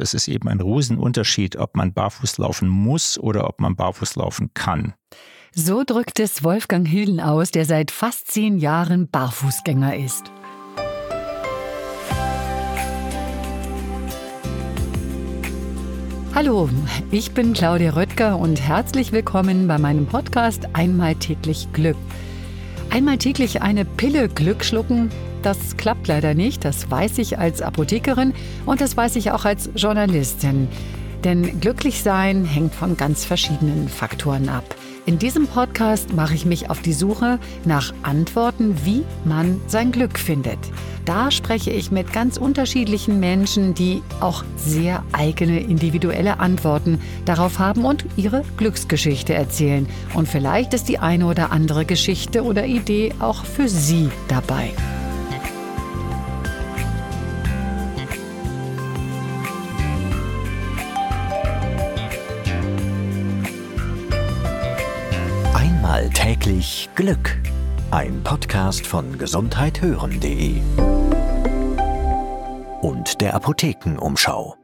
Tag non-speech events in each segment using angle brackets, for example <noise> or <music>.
Es ist eben ein Riesenunterschied, ob man barfuß laufen muss oder ob man barfuß laufen kann. So drückt es Wolfgang Hilden aus, der seit fast zehn Jahren Barfußgänger ist. Hallo, ich bin Claudia Röttger und herzlich willkommen bei meinem Podcast Einmal täglich Glück. Einmal täglich eine Pille Glück schlucken, das klappt leider nicht, das weiß ich als Apothekerin und das weiß ich auch als Journalistin. Denn glücklich sein hängt von ganz verschiedenen Faktoren ab. In diesem Podcast mache ich mich auf die Suche nach Antworten, wie man sein Glück findet. Da spreche ich mit ganz unterschiedlichen Menschen, die auch sehr eigene individuelle Antworten darauf haben und ihre Glücksgeschichte erzählen. Und vielleicht ist die eine oder andere Geschichte oder Idee auch für Sie dabei. Täglich Glück. Ein Podcast von gesundheithören.de und der Apothekenumschau.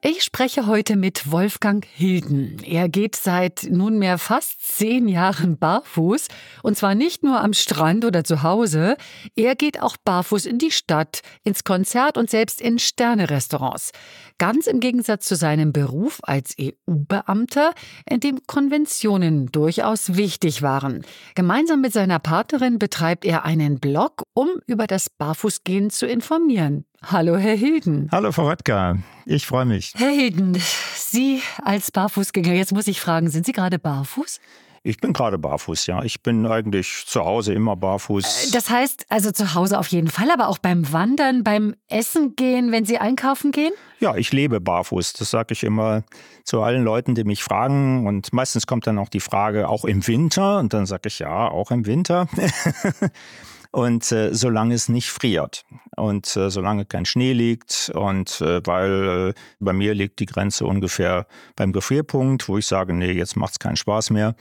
Ich spreche heute mit Wolfgang Hilden. Er geht seit nunmehr fast zehn Jahren barfuß. Und zwar nicht nur am Strand oder zu Hause. Er geht auch barfuß in die Stadt, ins Konzert und selbst in Sternerestaurants. Ganz im Gegensatz zu seinem Beruf als EU-Beamter, in dem Konventionen durchaus wichtig waren. Gemeinsam mit seiner Partnerin betreibt er einen Blog, um über das Barfußgehen zu informieren. Hallo, Herr Hilden. Hallo, Frau Röttger. Ich freue mich. Herr Hilden, Sie als Barfußgänger, jetzt muss ich fragen, sind Sie gerade barfuß? Ich bin gerade barfuß, ja. Ich bin eigentlich zu Hause immer barfuß. Äh, das heißt, also zu Hause auf jeden Fall, aber auch beim Wandern, beim Essen gehen, wenn Sie einkaufen gehen? Ja, ich lebe barfuß. Das sage ich immer zu allen Leuten, die mich fragen. Und meistens kommt dann auch die Frage, auch im Winter? Und dann sage ich ja, auch im Winter. <laughs> Und äh, solange es nicht friert und äh, solange kein Schnee liegt und äh, weil äh, bei mir liegt die Grenze ungefähr beim Gefrierpunkt, wo ich sage, nee, jetzt macht es keinen Spaß mehr.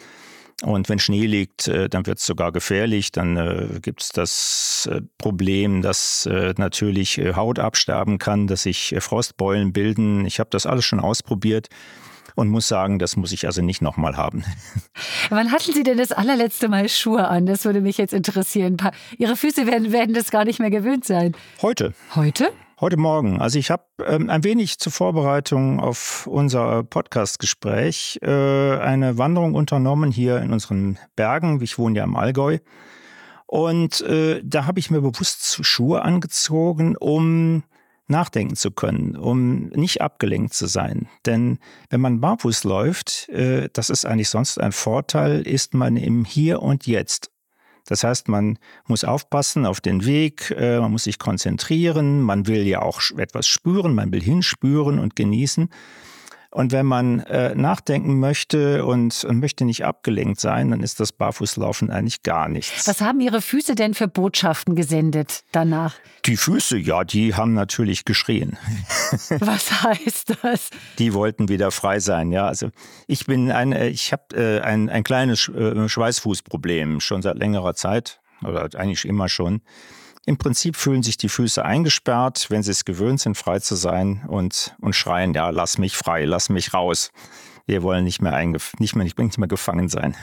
Und wenn Schnee liegt, äh, dann wird es sogar gefährlich. Dann äh, gibt es das äh, Problem, dass äh, natürlich äh, Haut absterben kann, dass sich Frostbeulen bilden. Ich habe das alles schon ausprobiert und muss sagen, das muss ich also nicht nochmal haben. <laughs> Wann hatten Sie denn das allerletzte Mal Schuhe an? Das würde mich jetzt interessieren. Ihre Füße werden, werden das gar nicht mehr gewöhnt sein. Heute. Heute? Heute Morgen. Also ich habe ähm, ein wenig zur Vorbereitung auf unser Podcast-Gespräch äh, eine Wanderung unternommen hier in unseren Bergen. Ich wohne ja im Allgäu. Und äh, da habe ich mir bewusst Schuhe angezogen, um nachdenken zu können, um nicht abgelenkt zu sein. Denn wenn man barfuß läuft, äh, das ist eigentlich sonst ein Vorteil, ist man im Hier und Jetzt. Das heißt, man muss aufpassen auf den Weg, äh, man muss sich konzentrieren, man will ja auch etwas spüren, man will hinspüren und genießen. Und wenn man äh, nachdenken möchte und, und, möchte nicht abgelenkt sein, dann ist das Barfußlaufen eigentlich gar nichts. Was haben Ihre Füße denn für Botschaften gesendet danach? Die Füße, ja, die haben natürlich geschrien. <laughs> Was heißt das? Die wollten wieder frei sein, ja. Also ich bin ein, äh, ich habe äh, ein, ein kleines äh, Schweißfußproblem schon seit längerer Zeit oder eigentlich immer schon. Im Prinzip fühlen sich die Füße eingesperrt, wenn sie es gewöhnt sind, frei zu sein und, und schreien, ja, lass mich frei, lass mich raus. Wir wollen nicht mehr, nicht mehr, nicht mehr gefangen sein.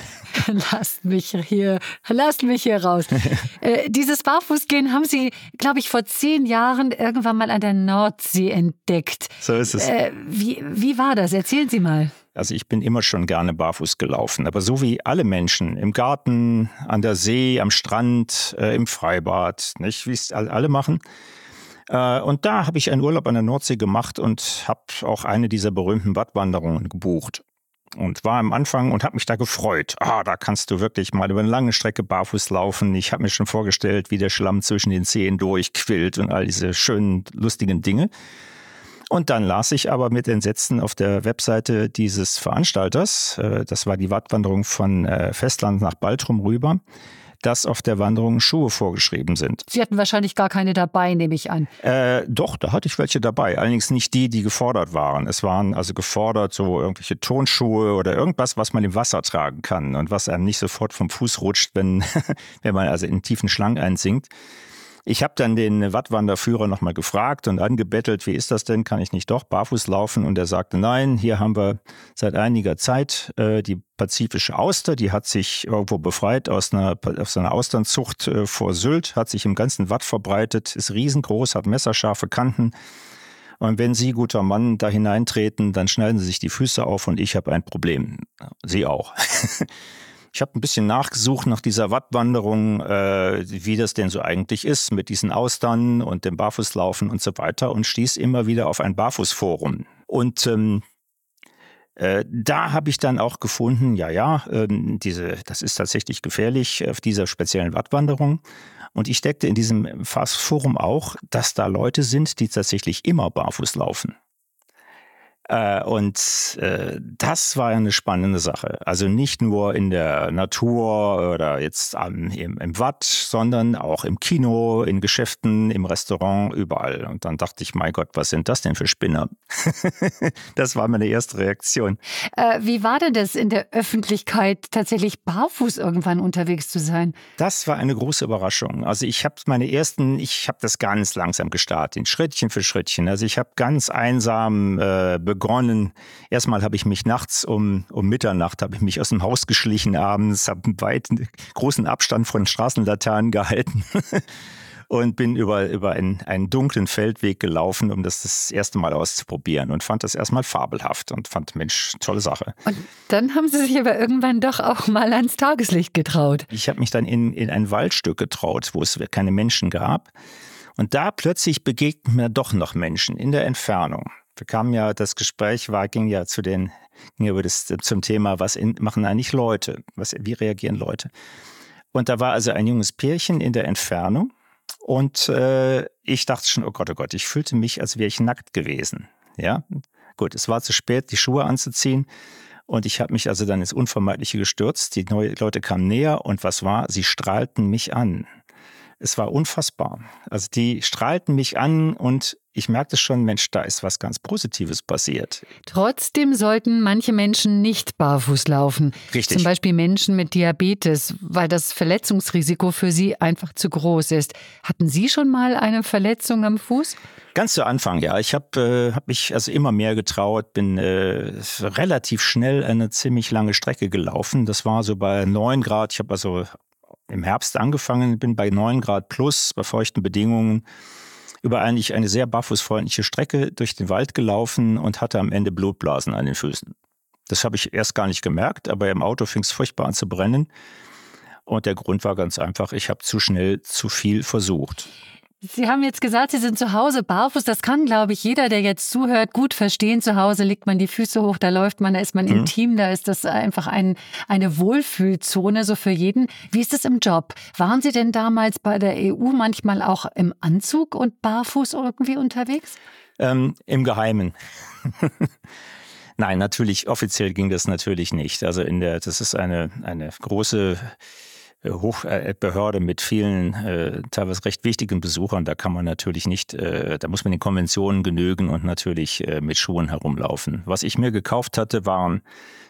<laughs> Lasst mich hier, lasst mich hier raus. <laughs> äh, dieses Barfußgehen haben Sie, glaube ich, vor zehn Jahren irgendwann mal an der Nordsee entdeckt. So ist es. Äh, wie, wie war das? Erzählen Sie mal. Also ich bin immer schon gerne barfuß gelaufen, aber so wie alle Menschen im Garten, an der See, am Strand, äh, im Freibad, nicht wie es alle machen. Äh, und da habe ich einen Urlaub an der Nordsee gemacht und habe auch eine dieser berühmten Wattwanderungen gebucht und war am Anfang und habe mich da gefreut. Ah, da kannst du wirklich mal über eine lange Strecke barfuß laufen. Ich habe mir schon vorgestellt, wie der Schlamm zwischen den Zehen durchquillt und all diese schönen, lustigen Dinge. Und dann las ich aber mit Entsetzen auf der Webseite dieses Veranstalters, äh, das war die Wattwanderung von äh, Festland nach Baltrum rüber, dass auf der Wanderung Schuhe vorgeschrieben sind. Sie hatten wahrscheinlich gar keine dabei, nehme ich an. Äh, doch, da hatte ich welche dabei. Allerdings nicht die, die gefordert waren. Es waren also gefordert so irgendwelche Tonschuhe oder irgendwas, was man im Wasser tragen kann und was einem nicht sofort vom Fuß rutscht, wenn, <laughs> wenn man also in tiefen Schlang einsinkt. Ich habe dann den Wattwanderführer nochmal gefragt und angebettelt, wie ist das denn? Kann ich nicht doch barfuß laufen? Und er sagte, nein, hier haben wir seit einiger Zeit äh, die pazifische Auster, die hat sich irgendwo befreit aus einer, aus einer Austernzucht äh, vor Sylt, hat sich im ganzen Watt verbreitet, ist riesengroß, hat messerscharfe Kanten. Und wenn Sie, guter Mann, da hineintreten, dann schneiden Sie sich die Füße auf und ich habe ein Problem. Sie auch. <laughs> Ich habe ein bisschen nachgesucht nach dieser Wattwanderung, äh, wie das denn so eigentlich ist mit diesen Austern und dem Barfußlaufen und so weiter und stieß immer wieder auf ein Barfußforum. Und ähm, äh, da habe ich dann auch gefunden, ja, ja, ähm, diese, das ist tatsächlich gefährlich auf dieser speziellen Wattwanderung. Und ich deckte in diesem Fastforum auch, dass da Leute sind, die tatsächlich immer barfuß laufen. Äh, und äh, das war eine spannende Sache. Also nicht nur in der Natur oder jetzt am, im, im Watt, sondern auch im Kino, in Geschäften, im Restaurant, überall. Und dann dachte ich, mein Gott, was sind das denn für Spinner? <laughs> das war meine erste Reaktion. Äh, wie war denn das in der Öffentlichkeit, tatsächlich barfuß irgendwann unterwegs zu sein? Das war eine große Überraschung. Also ich habe meine ersten, ich habe das ganz langsam gestartet, Schrittchen für Schrittchen. Also ich habe ganz einsam äh, begonnen. Erstmal habe ich mich nachts um, um Mitternacht, habe ich mich aus dem Haus geschlichen abends, habe einen weiten, großen Abstand von Straßenlaternen gehalten. <laughs> und bin über, über einen, einen dunklen Feldweg gelaufen, um das das erste Mal auszuprobieren und fand das erstmal fabelhaft und fand, Mensch, tolle Sache. Und dann haben Sie sich aber irgendwann doch auch mal ans Tageslicht getraut. Ich habe mich dann in, in ein Waldstück getraut, wo es keine Menschen gab. Und da plötzlich begegnen mir doch noch Menschen in der Entfernung wir kamen ja, das Gespräch war, ging ja zu den, ging über das, zum Thema, was in, machen eigentlich Leute? Was, wie reagieren Leute? Und da war also ein junges Pärchen in der Entfernung und äh, ich dachte schon, oh Gott, oh Gott, ich fühlte mich, als wäre ich nackt gewesen. Ja, gut, es war zu spät, die Schuhe anzuziehen. Und ich habe mich also dann ins Unvermeidliche gestürzt. Die neue Leute kamen näher und was war? Sie strahlten mich an. Es war unfassbar. Also die strahlten mich an und ich merkte schon, Mensch, da ist was ganz Positives passiert. Trotzdem sollten manche Menschen nicht barfuß laufen. Richtig. Zum Beispiel Menschen mit Diabetes, weil das Verletzungsrisiko für sie einfach zu groß ist. Hatten Sie schon mal eine Verletzung am Fuß? Ganz zu Anfang, ja. Ich habe äh, hab mich also immer mehr getraut, bin äh, relativ schnell eine ziemlich lange Strecke gelaufen. Das war so bei 9 Grad. Ich habe also im Herbst angefangen, bin bei 9 Grad plus, bei feuchten Bedingungen, über eigentlich eine sehr barfußfreundliche Strecke durch den Wald gelaufen und hatte am Ende Blutblasen an den Füßen. Das habe ich erst gar nicht gemerkt, aber im Auto fing es furchtbar an zu brennen. Und der Grund war ganz einfach, ich habe zu schnell zu viel versucht. Sie haben jetzt gesagt, Sie sind zu Hause barfuß. Das kann, glaube ich, jeder, der jetzt zuhört, gut verstehen. Zu Hause legt man die Füße hoch, da läuft man, da ist man mhm. intim, da ist das einfach ein, eine Wohlfühlzone so für jeden. Wie ist es im Job? Waren Sie denn damals bei der EU manchmal auch im Anzug und barfuß irgendwie unterwegs? Ähm, Im Geheimen. <laughs> Nein, natürlich, offiziell ging das natürlich nicht. Also in der, das ist eine, eine große äh, Hochbehörde mit vielen, äh, teilweise recht wichtigen Besuchern, da kann man natürlich nicht, äh, da muss man den Konventionen genügen und natürlich äh, mit Schuhen herumlaufen. Was ich mir gekauft hatte, waren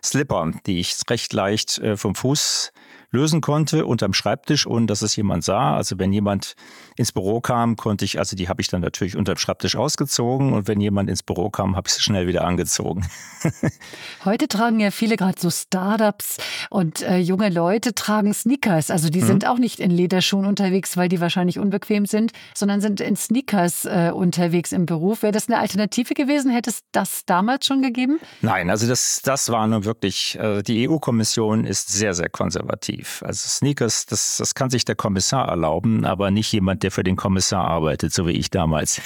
Slipper, die ich recht leicht äh, vom Fuß lösen konnte unterm Schreibtisch, ohne dass es jemand sah. Also wenn jemand ins Büro kam, konnte ich, also die habe ich dann natürlich unterm Schreibtisch ausgezogen und wenn jemand ins Büro kam, habe ich sie schnell wieder angezogen. <laughs> Heute tragen ja viele gerade so Startups und äh, junge Leute tragen Sneakers. Also die mhm. sind auch nicht in Lederschuhen unterwegs, weil die wahrscheinlich unbequem sind, sondern sind in Sneakers äh, unterwegs im Beruf. Wäre das eine Alternative gewesen? Hätte es das damals schon gegeben? Nein, also das, das war nur wirklich, äh, die EU-Kommission ist sehr, sehr konservativ exklusiv. Also Sneakers, das, das kann sich der Kommissar erlauben, aber nicht jemand, der für den Kommissar arbeitet, so wie ich damals.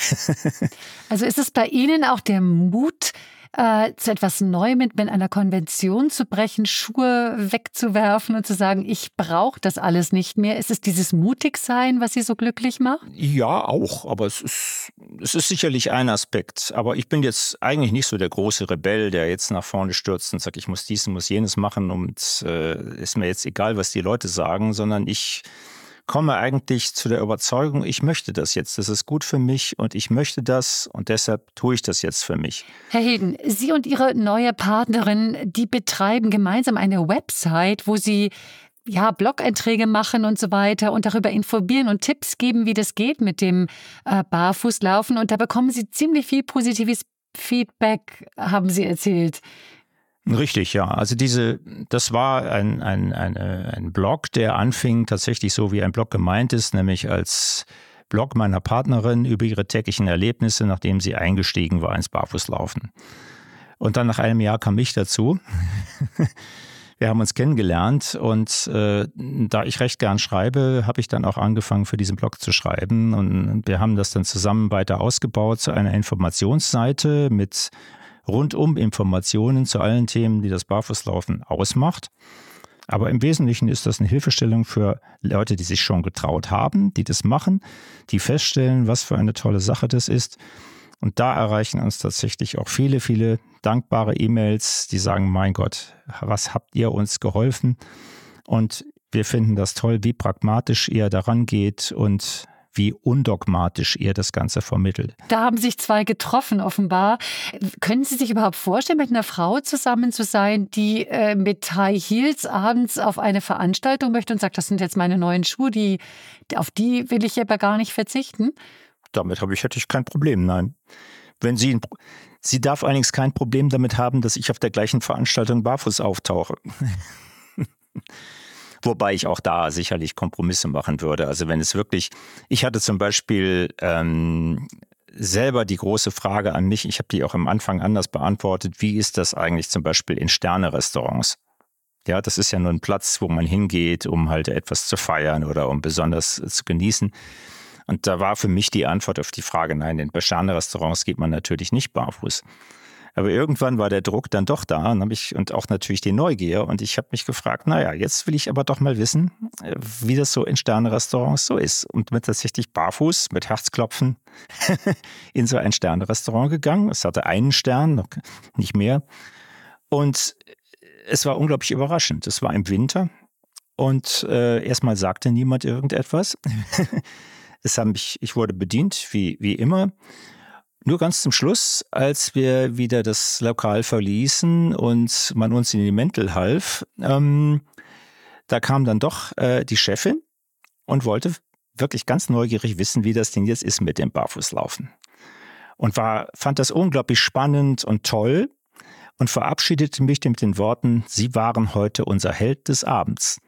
<laughs> also ist es bei Ihnen auch der Mut, äh, zu etwas Neuem mit, mit einer Konvention zu brechen, Schuhe wegzuwerfen und zu sagen, ich brauche das alles nicht mehr? Ist es dieses Mutigsein, was Sie so glücklich macht? Ja, auch. Aber es ist, es ist sicherlich ein Aspekt. Aber ich bin jetzt eigentlich nicht so der große Rebell, der jetzt nach vorne stürzt und sagt, ich muss dies und muss jenes machen und äh, ist mir jetzt egal, was die Leute sagen, sondern ich komme eigentlich zu der Überzeugung, ich möchte das jetzt, das ist gut für mich und ich möchte das und deshalb tue ich das jetzt für mich. Herr Hilden, Sie und Ihre neue Partnerin, die betreiben gemeinsam eine Website, wo Sie ja, Blog-Einträge machen und so weiter und darüber informieren und Tipps geben, wie das geht mit dem äh, Barfußlaufen. Und da bekommen Sie ziemlich viel positives Feedback, haben Sie erzählt. Richtig, ja. Also diese, das war ein, ein, ein, ein Blog, der anfing tatsächlich so, wie ein Blog gemeint ist, nämlich als Blog meiner Partnerin über ihre täglichen Erlebnisse, nachdem sie eingestiegen war ins Barfußlaufen. Und dann nach einem Jahr kam ich dazu. <laughs> Wir haben uns kennengelernt und äh, da ich recht gern schreibe, habe ich dann auch angefangen, für diesen Blog zu schreiben. Und wir haben das dann zusammen weiter ausgebaut zu einer Informationsseite mit rundum Informationen zu allen Themen, die das Barfußlaufen ausmacht. Aber im Wesentlichen ist das eine Hilfestellung für Leute, die sich schon getraut haben, die das machen, die feststellen, was für eine tolle Sache das ist. Und da erreichen uns tatsächlich auch viele, viele dankbare E-Mails, die sagen, mein Gott, was habt ihr uns geholfen? Und wir finden das toll, wie pragmatisch ihr daran geht und wie undogmatisch ihr das Ganze vermittelt. Da haben sich zwei getroffen, offenbar. Können Sie sich überhaupt vorstellen, mit einer Frau zusammen zu sein, die äh, mit High Heels abends auf eine Veranstaltung möchte und sagt, das sind jetzt meine neuen Schuhe, die, auf die will ich aber gar nicht verzichten? Damit habe ich, hätte ich kein Problem, nein. Wenn sie, sie darf allerdings kein Problem damit haben, dass ich auf der gleichen Veranstaltung barfuß auftauche. <laughs> Wobei ich auch da sicherlich Kompromisse machen würde. Also wenn es wirklich, ich hatte zum Beispiel ähm, selber die große Frage an mich, ich habe die auch am Anfang anders beantwortet, wie ist das eigentlich zum Beispiel in Sterne-Restaurants? Ja, das ist ja nur ein Platz, wo man hingeht, um halt etwas zu feiern oder um besonders zu genießen. Und da war für mich die Antwort auf die Frage, nein, in Sterne-Restaurants geht man natürlich nicht barfuß. Aber irgendwann war der Druck dann doch da und, ich, und auch natürlich die Neugier. Und ich habe mich gefragt, naja, jetzt will ich aber doch mal wissen, äh, wie das so in Sterne-Restaurants so ist. Und bin tatsächlich barfuß mit Herzklopfen <laughs> in so ein Sterne-Restaurant gegangen. Es hatte einen Stern, nicht mehr. Und es war unglaublich überraschend. Es war im Winter und äh, erstmal sagte niemand irgendetwas. <laughs> es haben mich, ich wurde bedient, wie, wie immer. Nur ganz zum Schluss, als wir wieder das Lokal verließen und man uns in die Mäntel half, ähm, da kam dann doch äh, die Chefin und wollte wirklich ganz neugierig wissen, wie das Ding jetzt ist mit dem Barfußlaufen. Und war, fand das unglaublich spannend und toll und verabschiedete mich mit den Worten, Sie waren heute unser Held des Abends.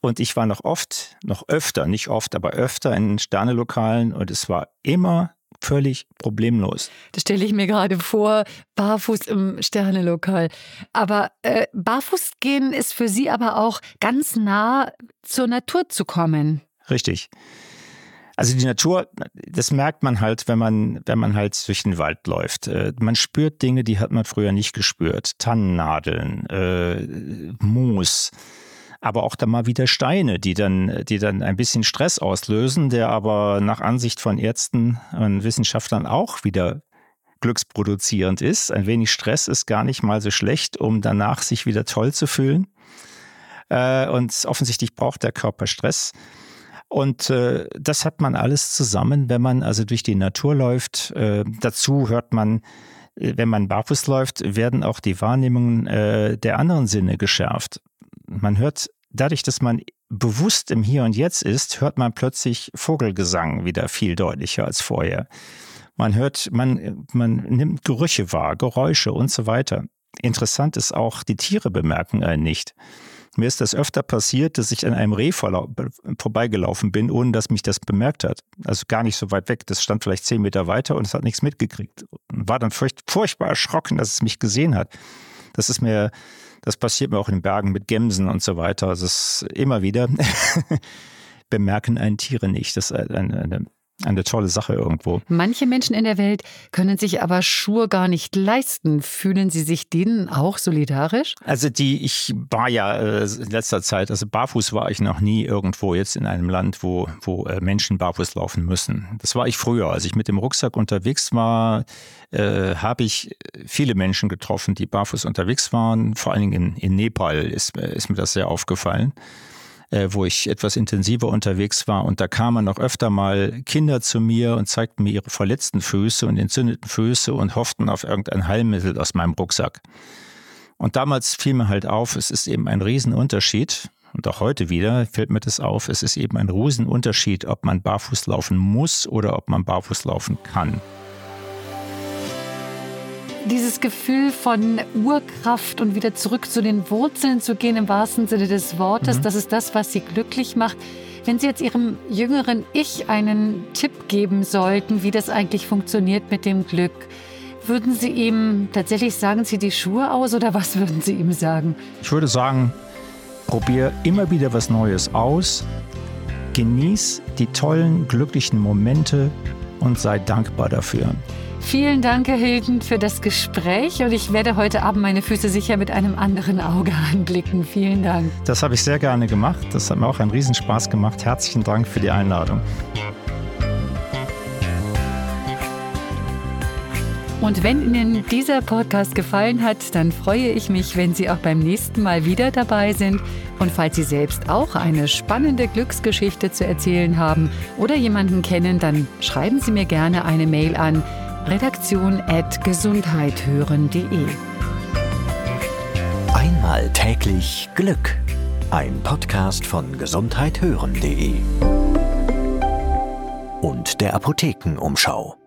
Und ich war noch oft, noch öfter, nicht oft, aber öfter in Sternelokalen und es war immer völlig problemlos. Das stelle ich mir gerade vor, barfuß im Sternelokal. Aber äh, barfuß gehen ist für Sie aber auch ganz nah zur Natur zu kommen. Richtig. Also die Natur, das merkt man halt, wenn man, wenn man halt durch den Wald läuft. Äh, man spürt Dinge, die hat man früher nicht gespürt. Tannennadeln, äh, Moos, aber auch dann mal wieder Steine, die dann, die dann ein bisschen Stress auslösen, der aber nach Ansicht von Ärzten und Wissenschaftlern auch wieder glücksproduzierend ist. Ein wenig Stress ist gar nicht mal so schlecht, um danach sich wieder toll zu fühlen. Äh, und offensichtlich braucht der Körper Stress. Und äh, das hat man alles zusammen, wenn man also durch die Natur läuft. Äh, dazu hört man, wenn man barfuß läuft, werden auch die Wahrnehmungen der anderen Sinne geschärft man hört, dadurch, dass man bewusst im Hier und Jetzt ist, hört man plötzlich Vogelgesang wieder viel deutlicher als vorher. Man hört, man, man nimmt Gerüche wahr, Geräusche und so weiter. Interessant ist auch, die Tiere bemerken einen nicht. Mir ist das öfter passiert, dass ich an einem Reh vorbeigelaufen bin, ohne dass mich das bemerkt hat. Also gar nicht so weit weg. Das stand vielleicht zehn Meter weiter und es hat nichts mitgekriegt. War dann furchtbar erschrocken, dass es mich gesehen hat. Das ist mir das passiert mir auch in Bergen mit Gemsen und so weiter. Es ist immer wieder <laughs> bemerken einen Tiere nicht. Das ist eine, eine eine tolle Sache irgendwo. Manche Menschen in der Welt können sich aber Schuhe gar nicht leisten. Fühlen Sie sich denen auch solidarisch? Also die, ich war ja äh, in letzter Zeit, also barfuß war ich noch nie irgendwo jetzt in einem Land, wo, wo äh, Menschen barfuß laufen müssen. Das war ich früher. Als ich mit dem Rucksack unterwegs war, äh, habe ich viele Menschen getroffen, die barfuß unterwegs waren. Vor allen Dingen in, in Nepal ist, ist mir das sehr aufgefallen äh, wo ich etwas intensiver unterwegs war. Und da kamen noch öfter mal Kinder zu mir und zeigten mir ihre verletzten Füße und entzündeten Füße und hofften auf irgendein Heilmittel aus meinem Rucksack. Und damals fiel mir halt auf, es ist eben ein Riesenunterschied, und auch heute wieder fällt mir das auf, es ist eben ein Riesenunterschied, ob man barfuß laufen muss oder ob man barfuß laufen kann. Dieses Gefühl von Urkraft und wieder zurück zu den Wurzeln zu gehen, im wahrsten Sinne des Wortes, mhm. das ist das, was Sie glücklich macht. Wenn Sie jetzt Ihrem jüngeren Ich einen Tipp geben sollten, wie das eigentlich funktioniert mit dem Glück, würden Sie ihm tatsächlich sagen, zieh die Schuhe aus oder was würden Sie ihm sagen? Ich würde sagen, probier immer wieder was Neues aus, genieß die tollen, glücklichen Momente und sei dankbar dafür. Vielen Dank, Herr Hilden, für das Gespräch und ich werde heute Abend meine Füße sicher mit einem anderen Auge <laughs> anblicken. Vielen Dank. Das habe ich sehr gerne gemacht. Das hat mir auch einen Riesenspaß gemacht. Herzlichen Dank für die Einladung. Und wenn Ihnen dieser Podcast gefallen hat, dann freue ich mich, wenn Sie auch beim nächsten Mal wieder dabei sind. Und falls Sie selbst auch eine spannende Glücksgeschichte zu erzählen haben oder jemanden kennen, dann schreiben Sie mir gerne eine Mail an redaktion.gesundheithören.de. Einmal täglich Glück. Ein Podcast von gesundheithören.de und der Apothekenumschau.